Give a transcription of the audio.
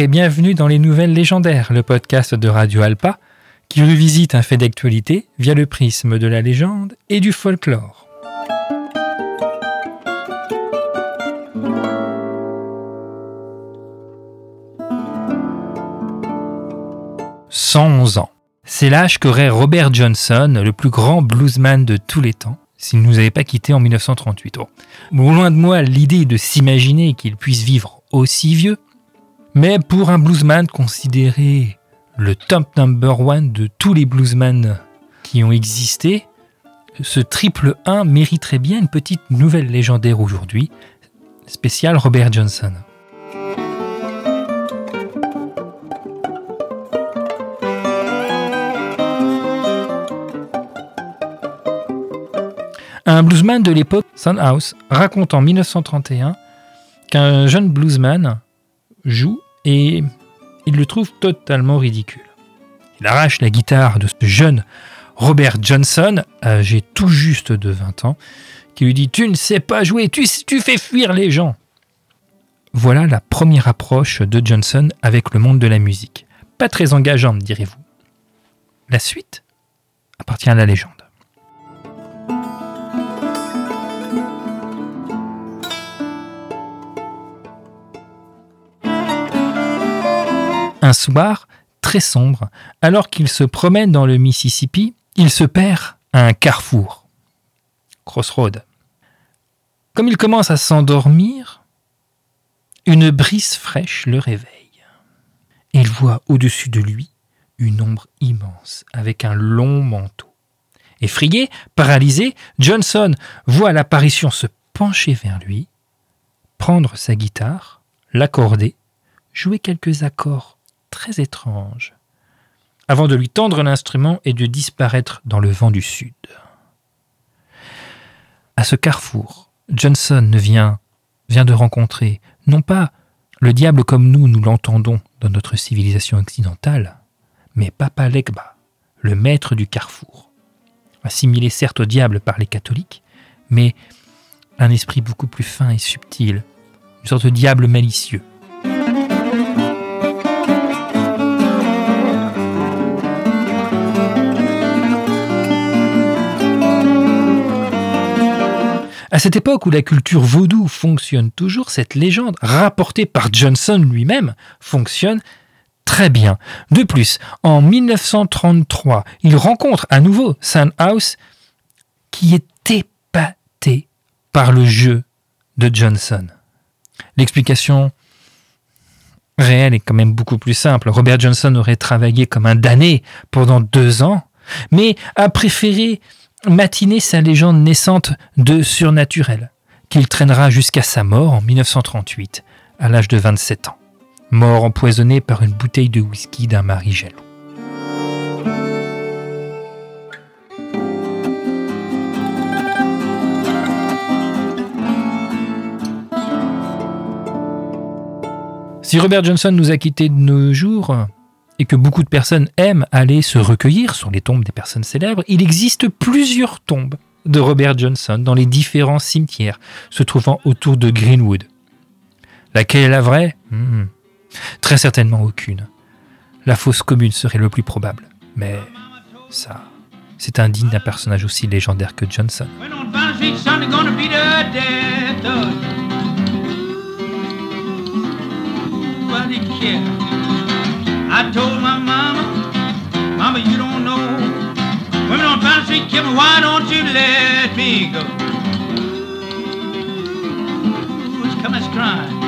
Et bienvenue dans les Nouvelles Légendaires, le podcast de Radio Alpa qui revisite un fait d'actualité via le prisme de la légende et du folklore. « 111 ans. C'est l'âge qu'aurait Robert Johnson, le plus grand bluesman de tous les temps, s'il ne nous avait pas quittés en 1938. Bon, loin de moi l'idée de s'imaginer qu'il puisse vivre aussi vieux, mais pour un bluesman considéré le top number one de tous les bluesmen qui ont existé, ce triple 1 mériterait bien une petite nouvelle légendaire aujourd'hui, spéciale Robert Johnson. Un bluesman de l'époque, Sunhouse, raconte en 1931 qu'un jeune bluesman joue et il le trouve totalement ridicule. Il arrache la guitare de ce jeune Robert Johnson, âgé tout juste de 20 ans, qui lui dit Tu ne sais pas jouer, tu, fais fuir les gens. Voilà la première approche de Johnson avec le monde de la musique. Pas très engageante, direz-vous. La suite appartient à la légende. Un soir, très sombre, alors qu'il se promène dans le Mississippi, il se perd à un carrefour. Crossroad. Comme il commence à s'endormir, une brise fraîche le réveille. Il voit au-dessus de lui une ombre immense avec un long manteau. Effrayé, paralysé, Johnson voit l'apparition se pencher vers lui, prendre sa guitare, l'accorder, jouer quelques accords très étrange, avant de lui tendre l'instrument et de disparaître dans le vent du sud. À ce carrefour, Johnson vient, vient de rencontrer non pas le diable comme nous nous l'entendons dans notre civilisation occidentale, mais Papa Legba, le maître du carrefour, assimilé certes au diable par les catholiques, mais un esprit beaucoup plus fin et subtil, une sorte de diable malicieux. À cette époque où la culture vaudou fonctionne toujours, cette légende, rapportée par Johnson lui-même, fonctionne très bien. De plus, en 1933, il rencontre à nouveau House qui est épaté par le jeu de Johnson. L'explication réelle est quand même beaucoup plus simple. Robert Johnson aurait travaillé comme un damné pendant deux ans, mais a préféré matiner sa légende naissante de surnaturel, qu'il traînera jusqu'à sa mort en 1938, à l'âge de 27 ans, mort empoisonné par une bouteille de whisky d'un mari jaloux. Si Robert Johnson nous a quittés de nos jours, et que beaucoup de personnes aiment aller se recueillir sur les tombes des personnes célèbres, il existe plusieurs tombes de Robert Johnson dans les différents cimetières se trouvant autour de Greenwood. Laquelle est la vraie? Hmm. Très certainement aucune. La fosse commune serait le plus probable. Mais ça, c'est indigne d'un personnage aussi légendaire que Johnson. I told my mama, Mama, you don't know. Women on Pine Street kill me, why don't you let me go? Ooh, it's coming crying.